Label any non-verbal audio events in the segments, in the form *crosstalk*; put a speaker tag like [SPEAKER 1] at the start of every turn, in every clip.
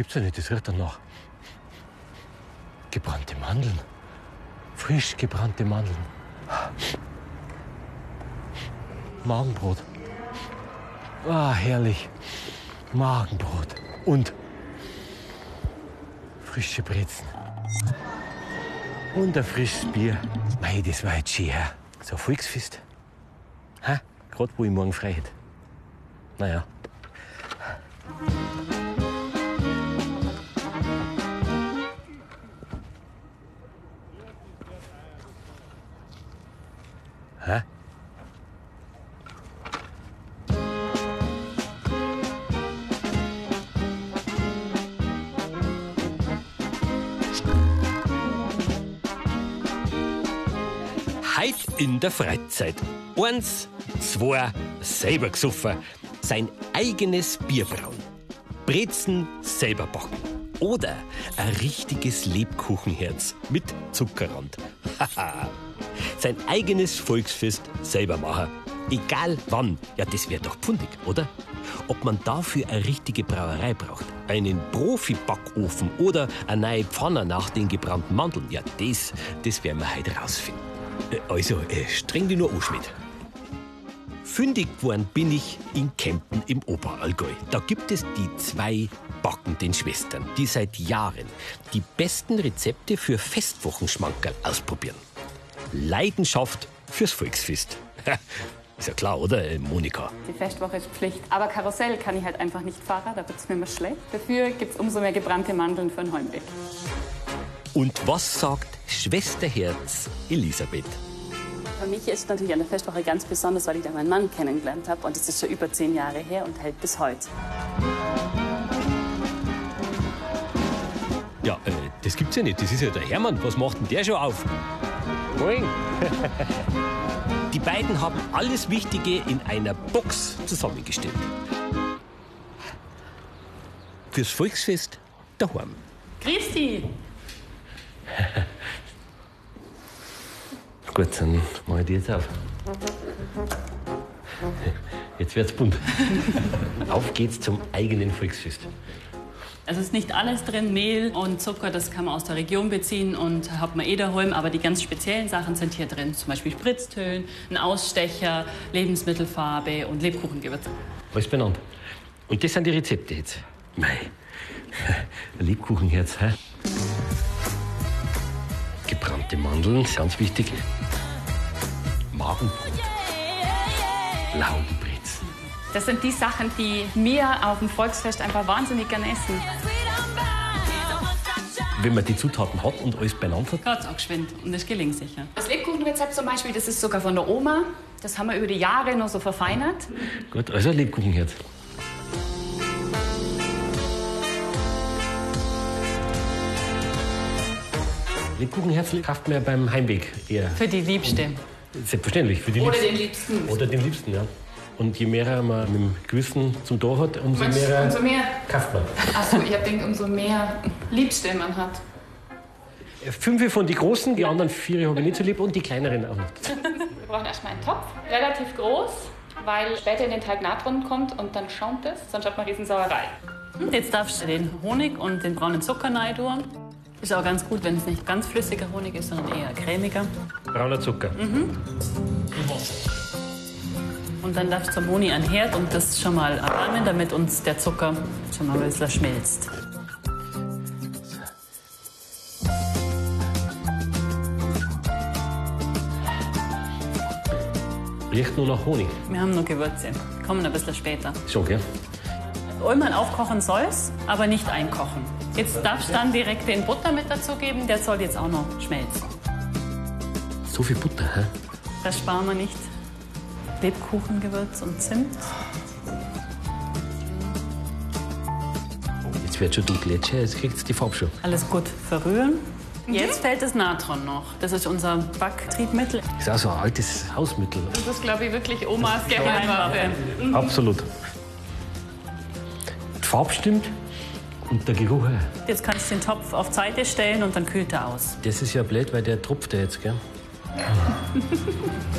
[SPEAKER 1] gibt's ja nicht, das riecht danach. Gebrannte Mandeln. Frisch gebrannte Mandeln. Magenbrot. Ah, herrlich. Magenbrot. Und frische Brezen. Und ein frisches Bier. Mei, das war jetzt schön, her. So ein Volksfest. Hä? Gerade wo ich morgen frei hätte. Naja. In der Freizeit. Eins, zwei, selber gesoffen. Sein eigenes Bier brauen. Brezen selber backen. Oder ein richtiges Lebkuchenherz mit Zuckerrand. Haha. Sein eigenes Volksfest selber machen. Egal wann. Ja, das wäre doch pfundig, oder? Ob man dafür eine richtige Brauerei braucht, einen Profi-Backofen oder eine neue Pfanne nach den gebrannten Mandeln, ja, das, das werden wir heute rausfinden. Äh, Also, äh, streng dich nur an, Schmidt. Fündig geworden bin ich in Kempten im Oberallgäu. Da gibt es die zwei backenden Schwestern, die seit Jahren die besten Rezepte für Festwochenschmankerl ausprobieren. Leidenschaft fürs Volksfest. *laughs* Ist ja klar, oder, äh, Monika?
[SPEAKER 2] Die Festwoche ist Pflicht. Aber Karussell kann ich halt einfach nicht fahren, da wird es mir immer schlecht. Dafür gibt es umso mehr gebrannte Mandeln für den Heimweg.
[SPEAKER 1] Und was sagt Schwesterherz Elisabeth?
[SPEAKER 2] Für mich ist natürlich an der Festwoche ganz besonders, weil ich da meinen Mann kennengelernt habe. Und das ist schon über zehn Jahre her und hält bis heute.
[SPEAKER 1] Ja, äh, das gibt's ja nicht. Das ist ja der Hermann. Was macht denn der schon auf? Moin. *laughs* Die beiden haben alles Wichtige in einer Box zusammengestellt. Fürs Volksfest daheim.
[SPEAKER 2] Christi! *laughs*
[SPEAKER 1] Gut, dann mache ich die jetzt auf. Jetzt wird's bunt. auf geht's zum eigenen Volksfest.
[SPEAKER 2] Also es ist nicht alles drin, Mehl und Zucker, das kann man aus der Region beziehen und hat man eh daheim. Aber die ganz speziellen Sachen sind hier drin. Zum Beispiel Spritztönen, ein Ausstecher, Lebensmittelfarbe und Lebkuchengewürz.
[SPEAKER 1] Alles benannt. Und das sind die Rezepte jetzt. Mei, Lebkuchenherz, hä? Gebrannte Mandeln, ganz wichtig. Magenbrot. Laugenbrezen.
[SPEAKER 2] Das sind die Sachen, die wir auf dem Volksfest einfach wahnsinnig gern essen.
[SPEAKER 1] Wenn man die Zutaten hat und alles beieinander hat,
[SPEAKER 2] Geht's auch geschwind und ist gelingsicher. Das Lebkuchenrezept zum Beispiel, das ist sogar von der Oma. Das haben wir über die Jahre noch so verfeinert.
[SPEAKER 1] gut, also ein Lebkuchenherz. Lebkuchenherz kauft man ja beim Heimweg eher.
[SPEAKER 2] Für die Liebste.
[SPEAKER 1] Selbstverständlich, für die
[SPEAKER 2] Oder
[SPEAKER 1] Liebsten.
[SPEAKER 2] den Liebsten.
[SPEAKER 1] Oder den Liebsten, ja. Und je mehr man mit dem Gewissen zum Tor hat, umso mehr
[SPEAKER 2] Umso mehr.
[SPEAKER 1] kauft man.
[SPEAKER 2] Achso, ich hab gedacht, umso mehr Liebste man hat.
[SPEAKER 1] Fünf von die großen, die anderen vier habe ich nicht so lieb und die kleineren auch noch.
[SPEAKER 2] Wir brauchen erstmal einen Topf, relativ groß, weil später in den Teig Natron kommt und dann schaumt es, sonst hat man Riesensauerei. Jetzt darfst du den Honig und den braunen Zucker rein tun. Ist auch ganz gut, wenn es nicht ganz flüssiger Honig ist, sondern eher cremiger.
[SPEAKER 1] Brauner Zucker.
[SPEAKER 2] Und dann darfst du zum Honig an den Herd und das schon mal erwärmen, damit uns der Zucker schon mal ein bisschen schmilzt.
[SPEAKER 1] Riecht nur nach Honig.
[SPEAKER 2] Wir haben noch Gewürze, kommen ein bisschen später.
[SPEAKER 1] Schon, gell?
[SPEAKER 2] Einmal aufkochen soll's, aber nicht einkochen. Jetzt darfst du dann direkt den Butter mit dazugeben, der soll jetzt auch noch schmelzen.
[SPEAKER 1] So viel Butter, hä?
[SPEAKER 2] Das sparen wir nicht. Lebkuchengewürz und Zimt.
[SPEAKER 1] Jetzt wird schon dunkel. Jetzt, jetzt kriegt die Farbe schon.
[SPEAKER 2] Alles gut verrühren. Jetzt fällt das Natron noch. Das ist unser Backtriebmittel.
[SPEAKER 1] Ist auch so ein altes Hausmittel.
[SPEAKER 2] Das ist, glaube ich, wirklich Omas Geheimwaffe.
[SPEAKER 1] Absolut. Die Farbe stimmt und der Geruch. auch.
[SPEAKER 2] Jetzt kannst du den Topf auf Seite stellen und dann kühlt er aus.
[SPEAKER 1] Das ist ja blöd, weil der tropft ja jetzt, gell? *laughs*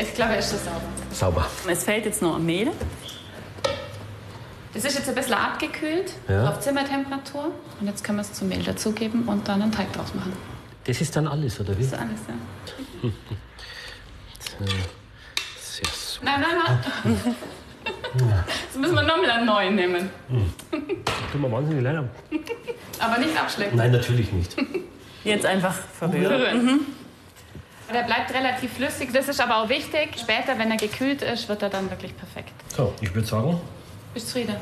[SPEAKER 2] Ich glaube, er ist das auch.
[SPEAKER 1] Sauber.
[SPEAKER 2] Es fällt jetzt noch Mehl. Das ist jetzt ein bisschen abgekühlt
[SPEAKER 1] Ja.
[SPEAKER 2] auf Zimmertemperatur. Und jetzt können wir es zum Mehl dazugeben und dann einen Teig draus machen.
[SPEAKER 1] Das ist dann alles, oder wie?
[SPEAKER 2] Das ist alles, ja. *laughs*
[SPEAKER 1] Sehr
[SPEAKER 2] Nein, nein, nein. Jetzt müssen wir nochmal einen neuen nehmen.
[SPEAKER 1] Tut mir wahnsinnig leid.
[SPEAKER 2] Aber nicht abschlecken.
[SPEAKER 1] Nein, natürlich nicht.
[SPEAKER 2] Jetzt einfach verrühren.
[SPEAKER 1] Mhm.
[SPEAKER 2] Der bleibt relativ flüssig. Das ist aber auch wichtig. Später, wenn er gekühlt ist, wird er dann wirklich perfekt.
[SPEAKER 1] So, ich würde sagen,
[SPEAKER 2] Bist zufrieden?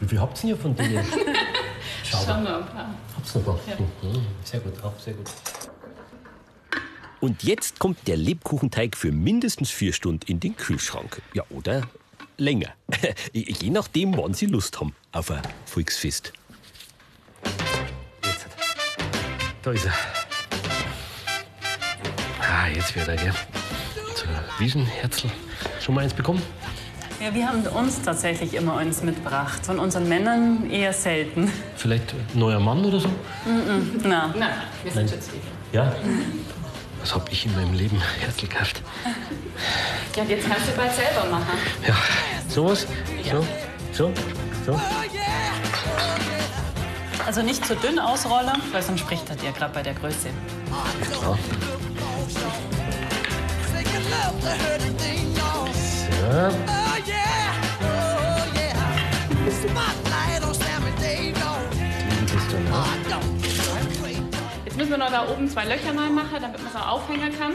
[SPEAKER 1] wie viel habt ihr denn von denen? *laughs* Schau
[SPEAKER 2] Schon noch ein paar.
[SPEAKER 1] Hab's noch gemacht. Mhm. Sehr gut, auch sehr gut. Und jetzt kommt der Lebkuchenteig für mindestens vier Stunden in den Kühlschrank. Ja, oder länger. *laughs* Je nachdem, wann Sie Lust haben auf ein Volksfest. Jetzt. Da ist er. Ah, jetzt wird er, gell? So, Wiesenherzl. Schon mal eins bekommen?
[SPEAKER 2] Ja, wir haben uns tatsächlich immer eins mitgebracht. Von unseren Männern eher selten.
[SPEAKER 1] Vielleicht ein neuer Mann oder so?
[SPEAKER 2] Na. Nein, wir sind Schutzliebe.
[SPEAKER 1] Ja. *laughs* Was hab ich in meinem Leben Herzl gehabt?
[SPEAKER 2] Ja, jetzt kannst du bald selber machen.
[SPEAKER 1] Ja, sowas. So, so, so.
[SPEAKER 2] Also nicht zu dünn ausrollen, weil sonst spricht er dir gerade bei der Größe.
[SPEAKER 1] Klar. So.
[SPEAKER 2] Müssen wir noch da oben zwei Löcher reinmachen, damit man so aufhängen kann.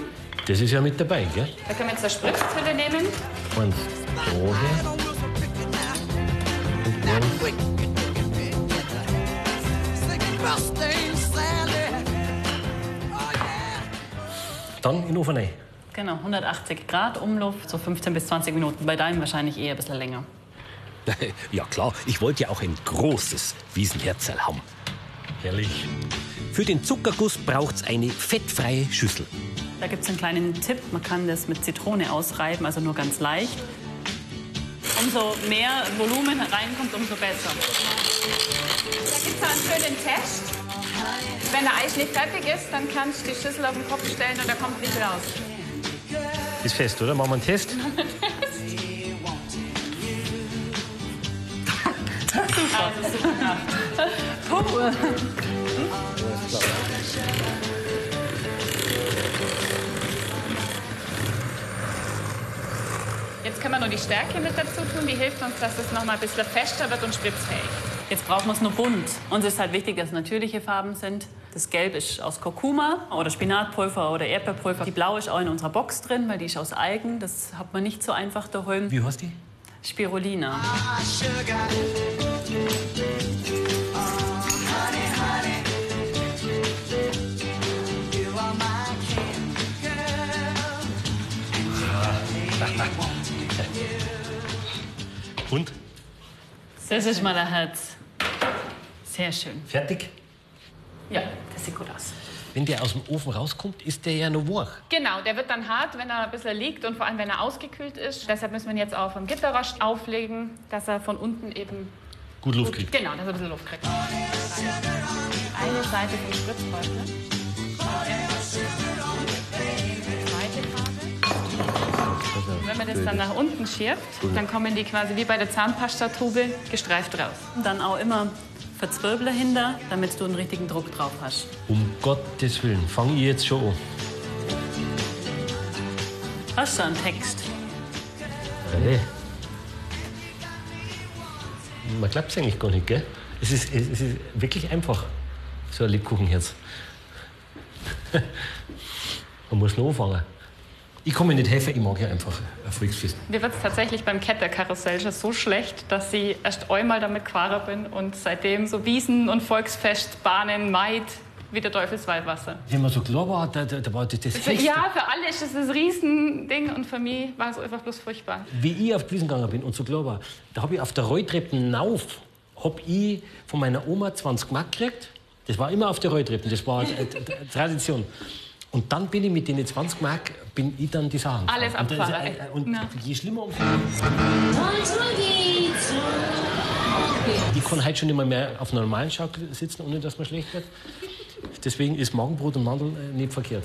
[SPEAKER 1] Das ist ja mit dabei, gell?
[SPEAKER 2] Da können wir jetzt eine Spritzhülle nehmen.
[SPEAKER 1] Und eins. Dann in den Ofen rein.
[SPEAKER 2] Genau, 180 Grad Umluft, so 15 bis 20 Minuten. Bei deinem wahrscheinlich eher ein bisschen länger. *laughs*
[SPEAKER 1] Ja klar, ich wollte ja auch ein großes Wiesenherzl haben. Herrlich. Für den Zuckerguss braucht's eine fettfreie Schüssel.
[SPEAKER 2] Da gibt es einen kleinen Tipp, man kann das mit Zitrone ausreiben, also nur ganz leicht. Umso mehr Volumen reinkommt, umso besser. Da gibt es einen schönen Test. Wenn der Eis nicht fertig ist, dann kannst du die Schüssel auf den Kopf stellen und da kommt nicht raus.
[SPEAKER 1] Ist fest, oder? Machen wir einen Test? *laughs*
[SPEAKER 2] Also super gemacht. *laughs* Puh. Jetzt können wir noch die Stärke mit dazu tun. Die hilft uns, dass es noch mal ein bisschen fester wird und spritzfähig. Jetzt brauchen wir es nur bunt. Uns ist halt wichtig, dass es natürliche Farben sind. Das Gelb ist aus Kurkuma oder Spinatpulver oder Erdbeerpulver. Die Blaue ist auch in unserer Box drin, weil die ist aus Algen. Das hat man nicht so einfach daheim.
[SPEAKER 1] Wie heißt die?
[SPEAKER 2] Spirulina.
[SPEAKER 1] Und?
[SPEAKER 2] Das ist mal ein Herz. Sehr schön.
[SPEAKER 1] Fertig?
[SPEAKER 2] Ja, das sieht gut aus.
[SPEAKER 1] Wenn der aus dem Ofen rauskommt, ist der ja noch wach.
[SPEAKER 2] Genau, der wird dann hart, wenn er ein bisschen liegt und vor allem, wenn er ausgekühlt ist. Deshalb müssen wir ihn jetzt auch vom Gitterrost auflegen, dass er von unten eben
[SPEAKER 1] Gut Luft kriegt.
[SPEAKER 2] genau, dass er ein bisschen Luft kriegt. Eine Seite vom Spritzbeutel. Und Wenn man das dann nach unten schiebt, dann kommen die quasi wie bei der Zahnpastatube gestreift raus. Dann auch immer verzwirbeln hinter, damit du einen richtigen Druck drauf hast.
[SPEAKER 1] Um Gottes Willen, fange ich jetzt schon an.
[SPEAKER 2] Hast du einen Text?
[SPEAKER 1] Hey. Man glaubt es eigentlich gar nicht, gell? Es ist, es ist wirklich einfach, so ein Lebkuchenherz. *laughs* Man muss noch anfangen. Ich mir nicht helfen, ich mag ja einfach ein Volksfest.
[SPEAKER 2] Mir wird es tatsächlich beim Ketterkarussell schon so schlecht, dass ich erst einmal damit gefahren bin und seitdem so Wiesen- und Volksfestbahnen meid wie der Teufelsweihwasser.
[SPEAKER 1] Wie man so klar war, da, da, da war das, das Fest.
[SPEAKER 2] Ja, für alle ist das ein Riesending und für mich war es einfach bloß furchtbar.
[SPEAKER 1] Wie ich auf die Wiesen gegangen bin und so klar war, da habe ich auf der Rolltreppe rauf, habe ich von meiner Oma 20 Mark gekriegt. Das war immer auf der Rolltreppe, das war Tradition. Und dann bin ich mit den 20 Mark, bin ich dann die Sachen.
[SPEAKER 2] Alles
[SPEAKER 1] gefahren. und,
[SPEAKER 2] abgefahren,
[SPEAKER 1] äh, Und
[SPEAKER 2] Na.
[SPEAKER 1] je schlimmer umso Ich kann heute schon nicht mehr, auf normalen Schaukel sitzen, ohne dass man schlecht wird. Deswegen ist Magenbrot und Mandel äh, nicht verkehrt.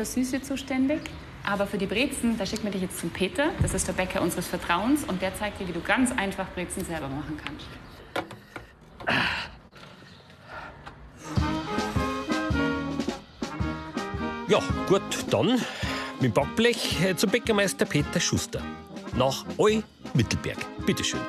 [SPEAKER 2] Wir sind ja eher für Süße zuständig. Aber für die Brezen, da schicken wir dich jetzt zum Peter. Das ist der Bäcker unseres Vertrauens. Und der zeigt dir, wie du ganz einfach Brezen selber machen kannst.
[SPEAKER 1] Ja, gut, dann mit Backblech äh, zum Bäckermeister Peter Schuster. Nach Eu Mittelberg. Bitteschön.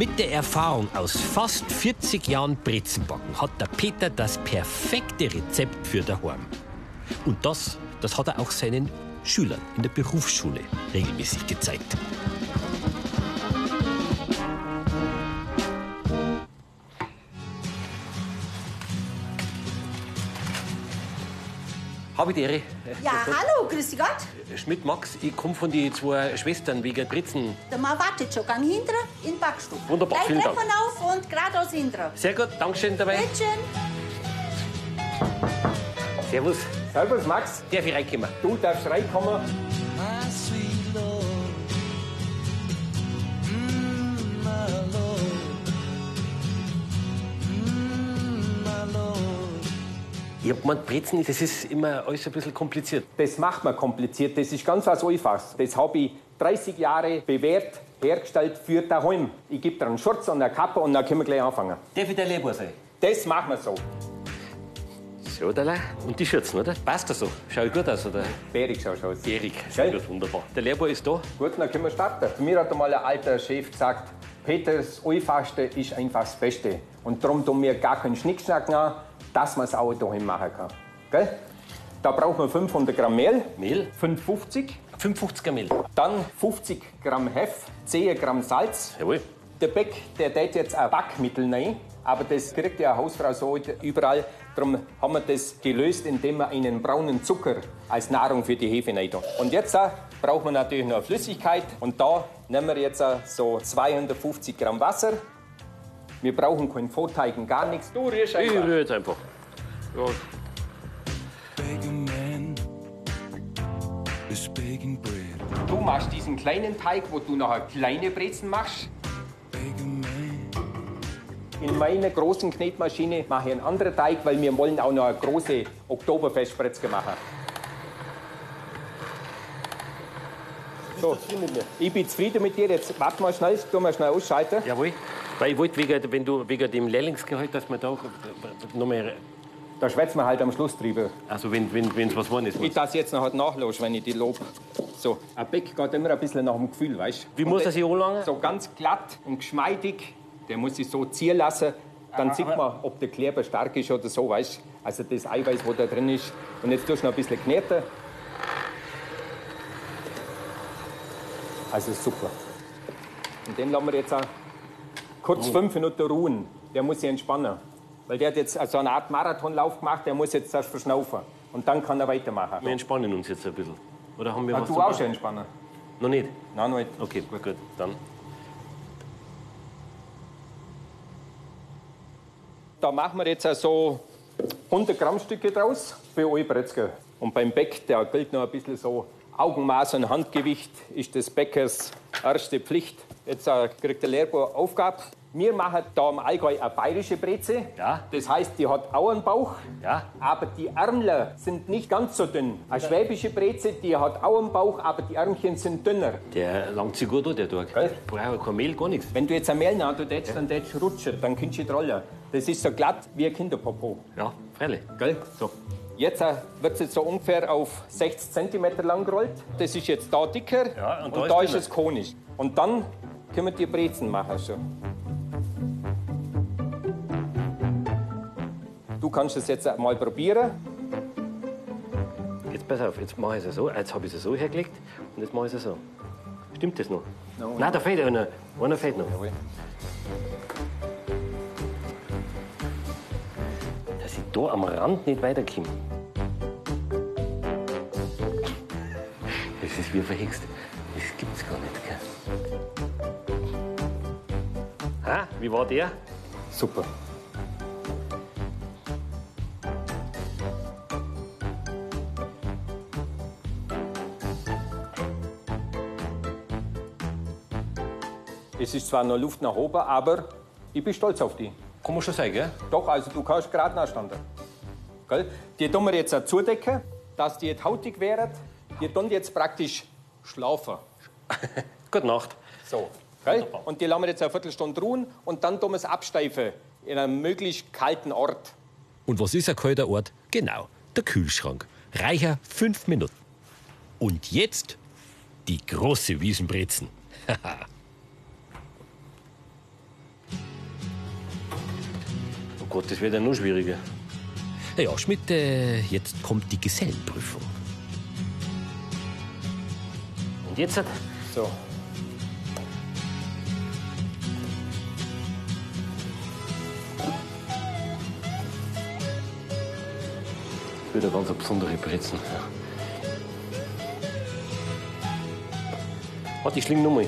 [SPEAKER 1] Mit der Erfahrung aus fast 40 Jahren Brezenbacken hat der Peter das perfekte Rezept für daheim. Und das, das hat er auch seinen Schülern in der Berufsschule regelmäßig gezeigt. Habe ich die Ehre.
[SPEAKER 3] Ja, hallo, grüß Gott.
[SPEAKER 1] Schmidt Max, ich komme von den zwei Schwestern wegen Brezen.
[SPEAKER 3] Der Mann wartet schon. Gang hinter in den Backstube.
[SPEAKER 1] Wunderbar,
[SPEAKER 3] Gleich
[SPEAKER 1] vielen Dank.
[SPEAKER 3] Treppen auf und geradeaus hinter.
[SPEAKER 1] Sehr gut, Dankeschön dabei.
[SPEAKER 3] Bitte schön.
[SPEAKER 1] Servus.
[SPEAKER 4] Servus Max,
[SPEAKER 1] Darf ich reinkommen?
[SPEAKER 4] du darfst reinkommen.
[SPEAKER 1] Ich hab gemeint, Brezen, das ist immer alles ein bisschen kompliziert.
[SPEAKER 4] Das macht man kompliziert, das ist ganz was Einfaches. Das habe ich 30 Jahre bewährt, hergestellt für daheim. Ich gebe dir einen Schurz und eine Kappe und dann können wir gleich anfangen.
[SPEAKER 1] Darf ich der Leber sein?
[SPEAKER 4] Das machen wir so.
[SPEAKER 1] So, da Und die Schürzen, oder? Passt das so? Schau ich gut aus, oder?
[SPEAKER 4] Bärig schau schon aus.
[SPEAKER 1] Erik, sehr gut, wunderbar. Der Lehrbar ist da.
[SPEAKER 4] Gut, dann können wir starten. Zu mir hat einmal ein alter Chef gesagt, Peters Einfachste ist einfach das Beste. Und darum tun wir gar keinen Schnickschnack an, dass man es auch daheim machen kann. Gell? Da brauchen wir 500 Gramm Mehl,
[SPEAKER 1] Mehl,
[SPEAKER 4] 550,
[SPEAKER 1] 55er Mehl.
[SPEAKER 4] dann 50 Gramm Heff, 10 Gramm Salz,
[SPEAKER 1] Jawohl.
[SPEAKER 4] Der Beck, der tät jetzt ein Backmittel rein, aber das kriegt ja eine Hausfrau so überall. Darum haben wir das gelöst, indem wir einen braunen Zucker als Nahrung für die Hefe rein tun. Und jetzt äh, brauchen wir natürlich noch Flüssigkeit und da nehmen wir jetzt äh, so 250 Gramm Wasser. Wir brauchen keinen Vorteigen, gar nichts. Du rührst
[SPEAKER 1] Ich
[SPEAKER 4] einfach.
[SPEAKER 1] rühre jetzt einfach.
[SPEAKER 5] Bread.
[SPEAKER 4] Du machst diesen kleinen Teig, wo du nachher kleine Brezen machst. In meiner großen Knetmaschine mache ich einen anderen Teig, weil wir wollen auch noch eine große Oktoberfestspritzke machen. So, ich bin zufrieden mit dir. Jetzt warte mal schnell, tu mal schnell ausschalten.
[SPEAKER 1] Jawohl. Weil ich wollte, wegen, wenn du, wegen dem Lehrlingsgehalt, dass man da noch mehr.
[SPEAKER 4] Da schwätzen wir halt am Schluss drüber.
[SPEAKER 1] Also, wenn es wenn, was geworden ist.
[SPEAKER 4] Ich das jetzt noch halt nachlos, wenn ich die lob. So, ein Beck geht immer ein bisschen nach dem Gefühl, weißt
[SPEAKER 1] Wie muss er sich anlangen?
[SPEAKER 4] So ganz glatt und geschmeidig. Der muss sich so ziehen lassen. Dann sieht man, ob der Kleber stark ist oder so, weißt Also das Eiweiß, wo da drin ist. Und jetzt tust du noch ein bisschen kneten. Also super. Und den lassen wir jetzt auch kurz fünf Minuten ruhen. Der muss sich entspannen. Weil der hat jetzt so eine Art Marathonlauf gemacht, der muss jetzt erst verschnaufen. Und dann kann er weitermachen.
[SPEAKER 1] Wir entspannen uns jetzt ein bisschen. Oder haben wir
[SPEAKER 4] Ah,
[SPEAKER 1] was
[SPEAKER 4] du auch schon entspannen?
[SPEAKER 1] Noch nicht?
[SPEAKER 4] Nein, noch nicht.
[SPEAKER 1] Okay, gut, gut. Dann.
[SPEAKER 4] Da machen wir jetzt so 100 Gramm Stücke draus für alle Bretzke. Und beim Beck, der gilt noch ein bisschen so Augenmaß und Handgewicht, ist des Bäckers erste Pflicht. Jetzt äh, kriegt der Lehrbuhr Aufgabe. Wir machen da im Allgäu eine bayerische Breze.
[SPEAKER 1] Ja.
[SPEAKER 4] Das heißt, die hat auch einen Bauch.
[SPEAKER 1] Ja.
[SPEAKER 4] Aber die Ärmler sind nicht ganz so dünn. Eine schwäbische Breze, die hat auch einen Bauch, aber die Ärmchen sind dünner.
[SPEAKER 1] Der langt sich gut an, der Tag.
[SPEAKER 4] Gell?
[SPEAKER 1] Braucht kein Mehl, gar nichts.
[SPEAKER 4] Wenn du jetzt ein Mehl nach, du tätst, dann tätst du rutschen, dann kannst du rollen. Das ist so glatt wie ein Kinderpopo.
[SPEAKER 1] Ja, freilich.
[SPEAKER 4] Gell? So. Jetzt äh, wird es so ungefähr auf 60 cm lang gerollt. Das ist jetzt da dicker
[SPEAKER 1] Ja, und
[SPEAKER 4] und,
[SPEAKER 1] da
[SPEAKER 4] da,
[SPEAKER 1] ist
[SPEAKER 4] ist es konisch. Und dann können wir die Brezen machen schon. Du kannst es jetzt mal probieren.
[SPEAKER 1] Jetzt pass auf, jetzt mache ich es so. Jetzt habe ich es so hergelegt und jetzt mache ich es so. Stimmt das noch? Nein, da fehlt einer. Einer fehlt noch. Dass ich da am Rand nicht weiterkomme. Das ist wie verhext. Das gibt's gar nicht, gell? Ha, wie war der?
[SPEAKER 4] Super. Es ist zwar noch Luft nach oben, aber ich bin stolz auf die.
[SPEAKER 1] Kann man schon sagen, gell?
[SPEAKER 4] Doch, also du kannst gerade nachstanden. Gell? Die tun wir jetzt auch zudecken, dass die jetzt hautig werden. Die tun jetzt praktisch schlafen. *laughs*
[SPEAKER 1] Gute Nacht.
[SPEAKER 4] So. Gell? Und die lassen wir jetzt eine Viertelstunde ruhen und dann tun wir es absteifen in einem möglichst kalten Ort.
[SPEAKER 1] Und was ist ein kalter Ort? Genau, der Kühlschrank. Reicher fünf Minuten. Und jetzt die große Wiesenbrezen. *laughs*
[SPEAKER 6] Gott, das wird ja noch schwieriger.
[SPEAKER 1] Ja, Schmidt, äh, jetzt kommt die Gesellenprüfung.
[SPEAKER 6] Und jetzt? hat-
[SPEAKER 4] So.
[SPEAKER 6] Wieder ganz eine besondere Brezen. Ja. Warte, ich schling nochmal.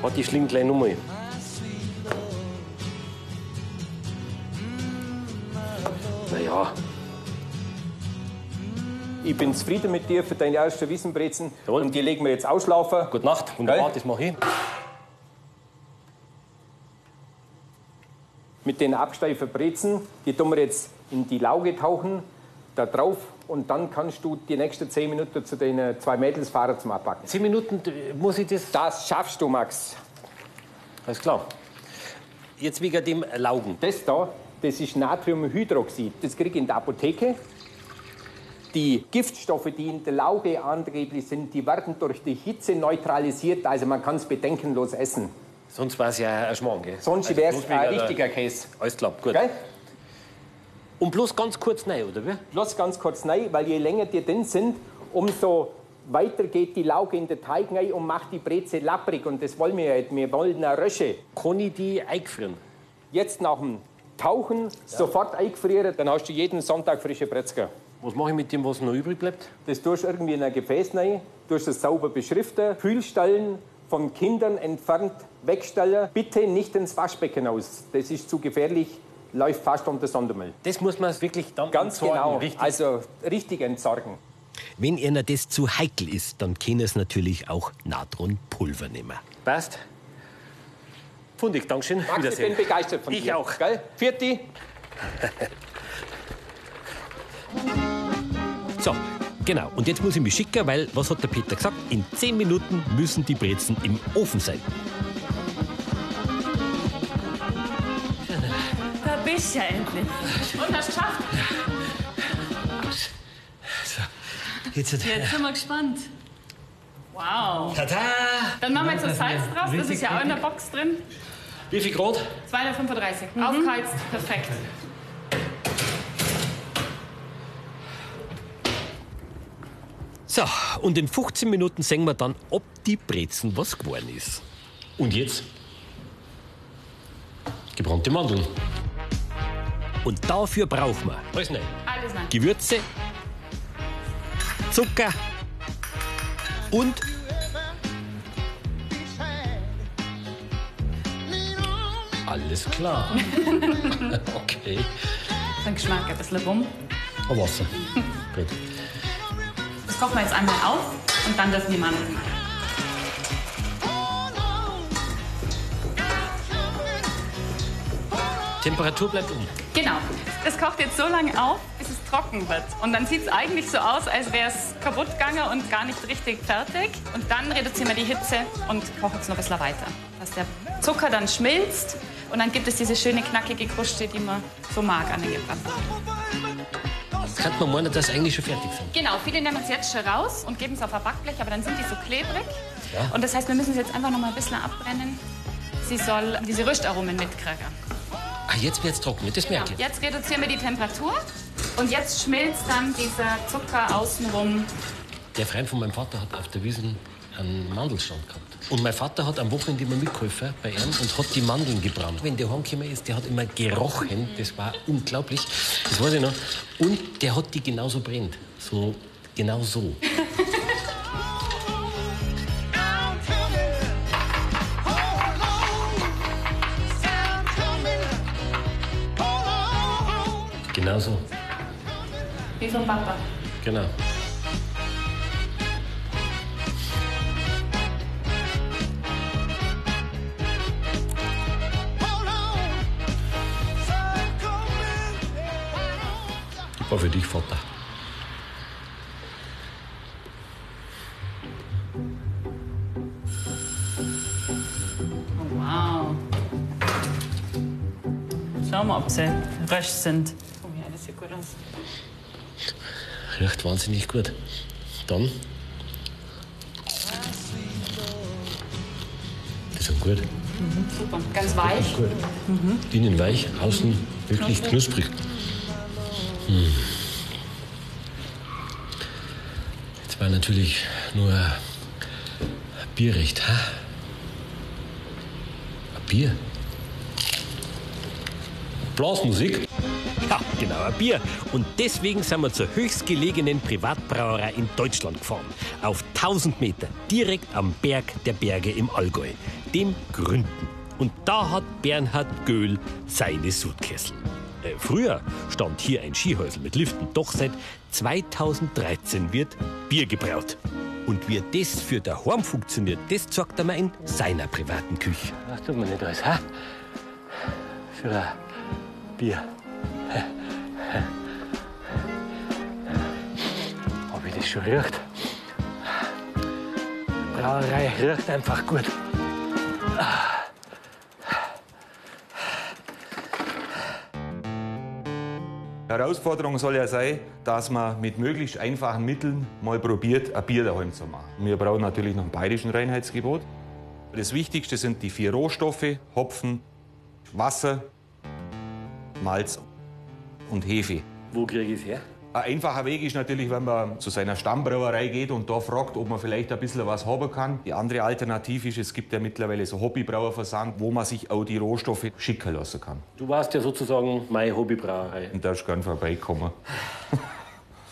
[SPEAKER 6] Warte, ich schling gleich nochmal.
[SPEAKER 4] Ich bin zufrieden mit dir für deine erste Wiesenbrezen.
[SPEAKER 6] Jawohl.
[SPEAKER 4] Und die legen wir jetzt ausschlafen.
[SPEAKER 6] gute Nacht. Wunderbar,
[SPEAKER 4] Gell?
[SPEAKER 6] das mache ich.
[SPEAKER 4] Mit den abgesteiften Brezen, die tun wir jetzt in die Lauge tauchen, da drauf. Und dann kannst du die nächsten zehn Minuten zu den zwei Mädels fahren zum Abpacken.
[SPEAKER 6] Zehn Minuten äh, muss ich das.
[SPEAKER 4] Das schaffst du, Max.
[SPEAKER 6] Alles klar. Jetzt wegen dem Laugen.
[SPEAKER 4] Das da, das ist Natriumhydroxid. Das krieg ich in der Apotheke. Die Giftstoffe, die in der Lauge angeblich sind, die werden durch die Hitze neutralisiert. Also man kann es bedenkenlos essen.
[SPEAKER 6] Sonst war es ja ein Schmarrn, gell?
[SPEAKER 4] Sonst
[SPEAKER 6] Also
[SPEAKER 4] wäre es ein richtiger Käse.
[SPEAKER 6] Alles klar, gut.
[SPEAKER 4] Gell?
[SPEAKER 6] Und bloß ganz kurz rein, oder wie?
[SPEAKER 4] Bloß ganz kurz nein, weil je länger die drin sind, umso weiter geht die Lauge in den Teig rein und macht die Breze lapprig. Und das wollen wir ja nicht. Wir wollen eine Rösche.
[SPEAKER 6] Kann ich die eingefrieren?
[SPEAKER 4] Jetzt nach dem Tauchen sofort eingefrieren, dann hast du jeden Sonntag frische Bretzger.
[SPEAKER 6] Was mache ich mit dem, was noch übrig bleibt?
[SPEAKER 4] Das tust du irgendwie in ein Gefäß rein, tust es sauber beschriften, kühlstellen, von Kindern entfernt wegstellen. Bitte nicht ins Waschbecken aus. Das ist zu gefährlich, läuft fast unter Sondermüll.
[SPEAKER 6] Das muss man wirklich dann
[SPEAKER 4] Ganz
[SPEAKER 6] entsorgen,
[SPEAKER 4] genau.
[SPEAKER 6] Richtig.
[SPEAKER 4] Also richtig entsorgen.
[SPEAKER 1] Wenn einer das zu heikel ist, dann kann es natürlich auch Natronpulver nehmen.
[SPEAKER 6] Passt. Fundig, Dankeschön.
[SPEAKER 4] Max, ich bin
[SPEAKER 6] Wiedersehen.
[SPEAKER 4] begeistert von
[SPEAKER 6] Ich
[SPEAKER 4] dir.
[SPEAKER 6] auch.
[SPEAKER 4] Gell? Vierti. *laughs*
[SPEAKER 1] So, genau. Und jetzt muss ich mich schicken, weil, was hat der Peter gesagt? In zehn Minuten müssen die Brezen im Ofen sein.
[SPEAKER 2] Da bist du ja endlich. Und hast geschafft.
[SPEAKER 1] Jetzt,
[SPEAKER 2] Jetzt sind wir gespannt. Wow.
[SPEAKER 1] Tada!
[SPEAKER 2] Dann machen wir jetzt das Salz drauf. Das ist ja auch in der Box drin.
[SPEAKER 6] Wie viel Grad?
[SPEAKER 2] 235. Aufgeheizt. Perfekt.
[SPEAKER 1] So, und in 15 Minuten sehen wir dann, ob die Brezen was geworden ist.
[SPEAKER 6] Und jetzt? Gebrannte Mandeln.
[SPEAKER 1] Und dafür brauchen wir
[SPEAKER 6] Alles nein.
[SPEAKER 2] Alles nein.
[SPEAKER 1] Gewürze, Zucker und
[SPEAKER 6] Alles klar. *laughs* okay.
[SPEAKER 2] Den Geschmack ein bisschen rum.
[SPEAKER 6] Und Wasser.
[SPEAKER 2] Kochen wir jetzt einmal auf und dann dürfen die Mandeln rein.
[SPEAKER 6] Temperatur bleibt um.
[SPEAKER 2] Genau. Das kocht jetzt so lange auf, bis es trocken wird. Und dann sieht es eigentlich so aus, als wäre es kaputt gegangen und gar nicht richtig fertig. Und dann reduzieren wir die Hitze und kochen es noch ein bisschen weiter. Dass der Zucker dann schmilzt und dann gibt es diese schöne knackige Kruste, die man so mag an den gebrannten.
[SPEAKER 6] Könnte man meinen, dass eigentlich schon fertig sind.
[SPEAKER 2] Genau, viele nehmen es jetzt schon raus und geben es auf ein Backblech, aber dann sind die so klebrig. Und das heißt, wir müssen sie jetzt einfach noch mal ein bisschen abbrennen. Sie soll diese Röstaromen mitkriegen.
[SPEAKER 6] Ah, jetzt wird es trocken. Das merke ich.
[SPEAKER 2] Jetzt reduzieren wir die Temperatur und jetzt schmilzt dann dieser Zucker außenrum.
[SPEAKER 6] Der Freund von meinem Vater hat auf der Wiesen einen Mandelstand gehabt. Und mein Vater hat am Wochenende immer mitgeholfen bei ihm und hat die Mandeln gebrannt. Wenn der heimgekommen ist, der hat immer gerochen. Das war unglaublich. Das weiß ich noch. Und der hat die genauso brennt. So, genau so. Genau so.
[SPEAKER 2] Wie vom Papa.
[SPEAKER 6] Genau. War für dich, Vater.
[SPEAKER 2] Oh, wow. Schauen wir, ob sie recht sind. Oh ja, das sieht gut aus.
[SPEAKER 6] Riecht wahnsinnig gut. Dann. Die sind gut.
[SPEAKER 2] Super. Ganz weich.
[SPEAKER 6] Gut. Innen weich, außen wirklich knusprig. Hm. Jetzt war natürlich nur Bierrecht. Ha? Ein Bier? Blasmusik?
[SPEAKER 1] Ja, genau, ein Bier. Und deswegen sind wir zur höchstgelegenen Privatbrauerei in Deutschland gefahren. Auf 1000 Meter, direkt am Berg der Berge im Allgäu, dem Gründen. Und da hat Bernhard Göhl seine Sudkessel. Äh, früher stand hier ein Skihäusl mit Liften, doch seit 2013 wird Bier gebraut. Und wie das für daheim funktioniert, das zeigt er mir in seiner privaten Küche.
[SPEAKER 6] Das tut man nicht alles, ha? Für ein Bier. Aber wie das schon riecht. Brauerei riecht einfach gut.
[SPEAKER 7] Herausforderung soll ja sein, dass man mit möglichst einfachen Mitteln mal probiert, ein Bier daheim zu machen. Wir brauchen natürlich noch ein bayerischen Reinheitsgebot. Das Wichtigste sind die vier Rohstoffe: Hopfen, Wasser, Malz und Hefe.
[SPEAKER 6] Wo kriege ich es her?
[SPEAKER 7] Ein einfacher Weg ist natürlich, wenn man zu seiner Stammbrauerei geht und da fragt, ob man vielleicht ein bisschen was haben kann. Die andere Alternative ist, es gibt ja mittlerweile so Hobbybrauerversand, wo man sich auch die Rohstoffe schicken lassen kann.
[SPEAKER 6] Du warst ja sozusagen meine Hobbybrauerei.
[SPEAKER 7] Und darfst gern vorbeikommen. *laughs*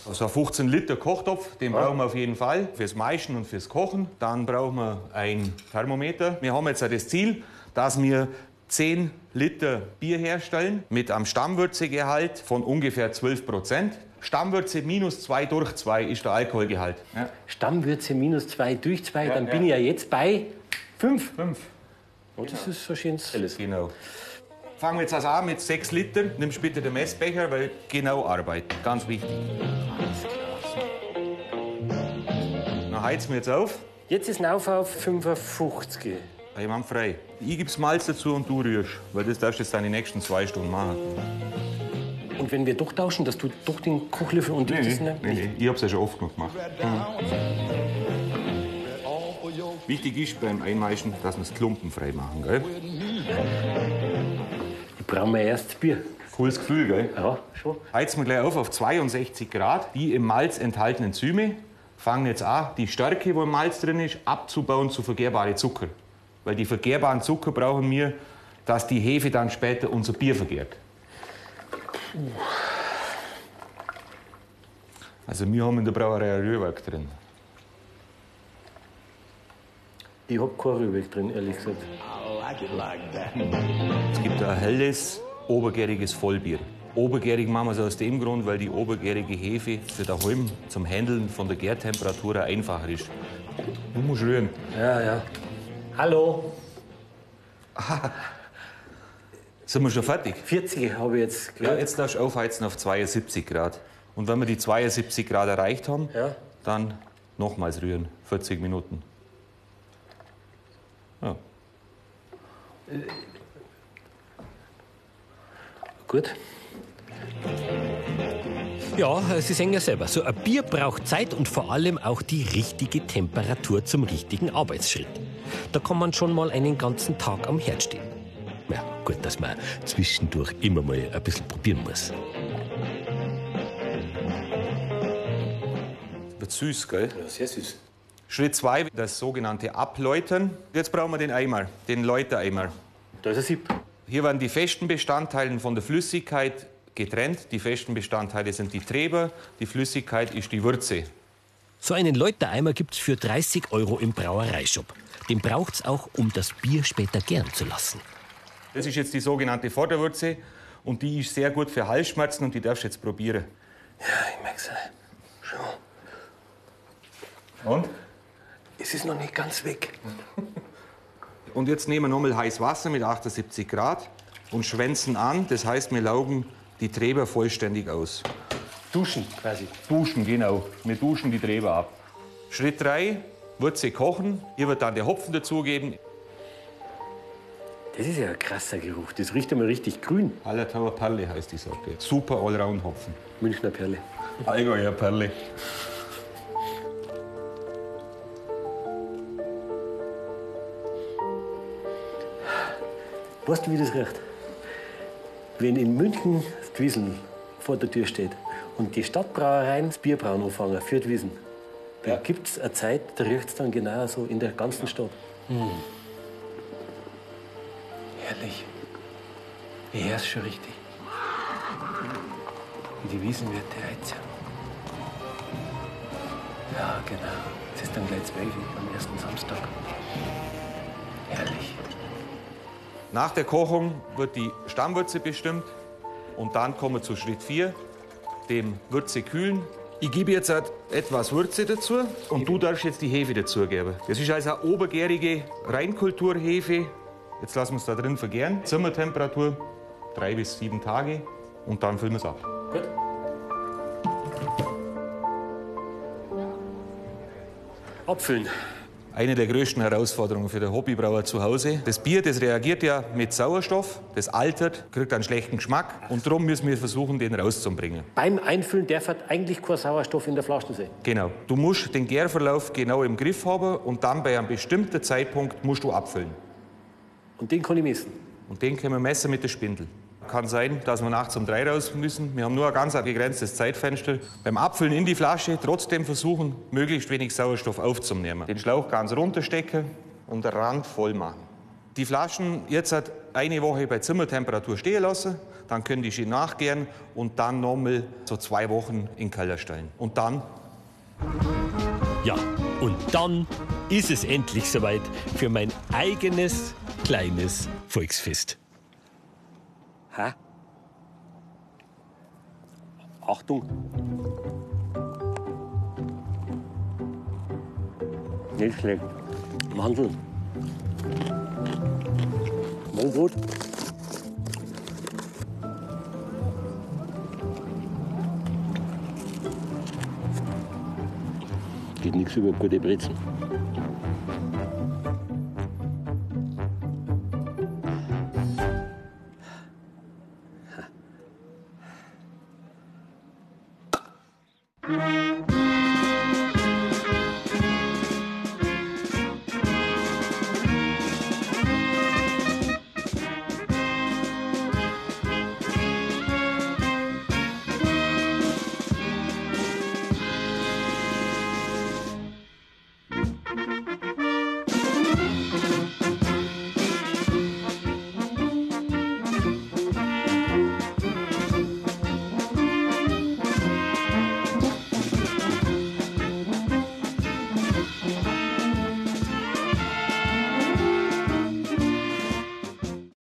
[SPEAKER 7] Also ein 15 Liter Kochtopf, den brauchen wir auf jeden Fall fürs Maischen und fürs Kochen. Dann brauchen wir ein Thermometer. Wir haben jetzt auch das Ziel, dass wir 10 Liter Bier herstellen mit einem Stammwürzegehalt von ungefähr 12 Prozent. Stammwürze minus 2 durch 2 ist der Alkoholgehalt. Ja.
[SPEAKER 6] Stammwürze minus zwei durch zwei, dann
[SPEAKER 7] ja.
[SPEAKER 6] bin ich ja jetzt bei fünf.
[SPEAKER 7] Fünf.
[SPEAKER 6] Oh, das ist so schön.
[SPEAKER 7] Genau. Fangen wir jetzt also an mit 6 Liter. Nimmst bitte den Messbecher, weil genau arbeiten. Ganz wichtig. Dann heizen wir jetzt auf.
[SPEAKER 6] Jetzt ist Nauf auf 55.
[SPEAKER 7] Ich mach frei. Ich gib's Malz dazu und du rührst. Weil das darfst du jetzt dann die nächsten zwei Stunden machen.
[SPEAKER 6] Und wenn wir doch tauschen, dass du doch den Kochlöffel und ich das
[SPEAKER 7] nee,
[SPEAKER 6] nicht?
[SPEAKER 7] nee. Ich hab's ja schon oft genug gemacht. Wichtig ist beim Einmeischen, dass wir es klumpenfrei machen. Gell?
[SPEAKER 6] Ich brauche mir erst Bier.
[SPEAKER 7] Cooles Gefühl, gell?
[SPEAKER 6] Ja, schon.
[SPEAKER 7] Heizen wir gleich auf auf 62 Grad. Die im Malz enthaltenen Enzyme fangen jetzt an, die Stärke, wo im Malz drin ist, abzubauen zu vergärbare Zucker. Weil die vergärbaren Zucker brauchen wir, dass die Hefe dann später unser Bier vergärt. Also wir haben in der Brauerei ein Rührwerk drin.
[SPEAKER 6] Ich hab kein Rührweg drin, ehrlich gesagt.
[SPEAKER 7] Es gibt ein helles, obergäriges Vollbier. Obergärig machen wir es aus dem Grund, weil die obergärige Hefe für daheim zum Handeln von der Gärtemperatur einfacher ist. Du musst rühren.
[SPEAKER 6] Ja, ja. Hallo. *laughs*
[SPEAKER 7] Sind wir schon fertig?
[SPEAKER 6] 40 habe ich jetzt
[SPEAKER 7] Ja,
[SPEAKER 6] gehört.
[SPEAKER 7] jetzt darfst du aufheizen auf 72 Grad. Und wenn wir die 72 Grad erreicht haben,
[SPEAKER 6] Ja.
[SPEAKER 7] dann nochmals rühren. 40 Minuten. Ja.
[SPEAKER 6] Gut.
[SPEAKER 1] Ja, Sie sehen ja selber, so ein Bier braucht Zeit und vor allem auch die richtige Temperatur zum richtigen Arbeitsschritt. Da kann man schon mal einen ganzen Tag am Herd stehen. Gut, dass man zwischendurch immer mal ein bisschen probieren muss.
[SPEAKER 7] Wird süß, gell?
[SPEAKER 6] Ja, sehr süß.
[SPEAKER 7] Schritt 2, das sogenannte Abläutern. Jetzt brauchen wir den Eimer, den Läutereimer.
[SPEAKER 6] Da ist ein Sieb.
[SPEAKER 7] Hier werden die festen Bestandteile von der Flüssigkeit getrennt. Die festen Bestandteile sind die Treber, die Flüssigkeit ist die Würze.
[SPEAKER 1] So einen Läutereimer gibt's für 30 Euro im Brauereishop. Den braucht's auch, um das Bier später gären zu lassen.
[SPEAKER 7] Das ist jetzt die sogenannte Vorderwürze und die ist sehr gut für Halsschmerzen und die darfst du jetzt probieren.
[SPEAKER 6] Ja, ich merk's. Schon.
[SPEAKER 7] Und?
[SPEAKER 6] Es ist noch nicht ganz weg. *laughs*
[SPEAKER 7] Und jetzt nehmen wir nochmal heiß Wasser mit 78 Grad und schwänzen an. Das heißt, wir laugen die Treber vollständig aus.
[SPEAKER 1] Duschen quasi.
[SPEAKER 7] Duschen, genau. Wir duschen die Treber ab. Schritt 3, Wurzel kochen. Hier wird dann der Hopfen dazugeben.
[SPEAKER 1] Das ist ja ein krasser Geruch. Das riecht einmal richtig grün.
[SPEAKER 7] Hallertauer Perle heißt die Sorte. Super Allround-Hopfen.
[SPEAKER 1] Münchner Perle.
[SPEAKER 7] Allgäuer Perle.
[SPEAKER 1] Weißt du, wie das riecht? Wenn in München das Wiesn vor der Tür steht und die Stadtbrauereien das Bierbrauen anfangen für die Wiesn, da gibt es eine Zeit, da riecht es dann genau so in der ganzen Stadt. Herrlich. Ich hör's schon richtig. Wie die Wiesenwirte heizen. Ja, genau. Es ist dann gleich 12 Uhr am ersten Samstag. Herrlich.
[SPEAKER 7] Nach der Kochung wird die Stammwürze bestimmt und dann kommen wir zu Schritt 4, dem Würze kühlen. Ich gebe jetzt etwas Würze dazu und du darfst jetzt die Hefe dazugeben. Das ist also eine obergärige Reinkulturhefe. Jetzt lassen wir es da drin vergären. Zimmertemperatur drei bis sieben Tage und dann füllen wir es ab.
[SPEAKER 1] Gut. Abfüllen.
[SPEAKER 7] Eine der größten Herausforderungen für den Hobbybrauer zu Hause. Das Bier, das reagiert ja mit Sauerstoff, das altert, kriegt einen schlechten Geschmack und darum müssen wir versuchen, den rauszubringen.
[SPEAKER 1] Beim Einfüllen darf halt eigentlich kein Sauerstoff in der Flasche sein.
[SPEAKER 7] Genau. Du musst den Gärverlauf genau im Griff haben und dann bei einem bestimmten Zeitpunkt musst du abfüllen.
[SPEAKER 1] Und den kann ich messen.
[SPEAKER 7] Und den können wir messen mit der Spindel. Kann sein, dass wir nachts um drei raus müssen. Wir haben nur ein ganz begrenztes Zeitfenster. Beim Abfüllen in die Flasche trotzdem versuchen, möglichst wenig Sauerstoff aufzunehmen. Den Schlauch ganz runterstecken und den Rand voll machen. Die Flaschen jetzt hat eine Woche bei Zimmertemperatur stehen lassen, dann können die schön nachgären und dann nochmal so zwei Wochen in den Keller stellen. Und dann
[SPEAKER 8] Ja, und dann ist es endlich soweit für mein eigenes kleines Volksfest.
[SPEAKER 1] Ha? Achtung. Nicht schlecht. Mandeln. Mandelbrot. Geht nichts über gute Brezen.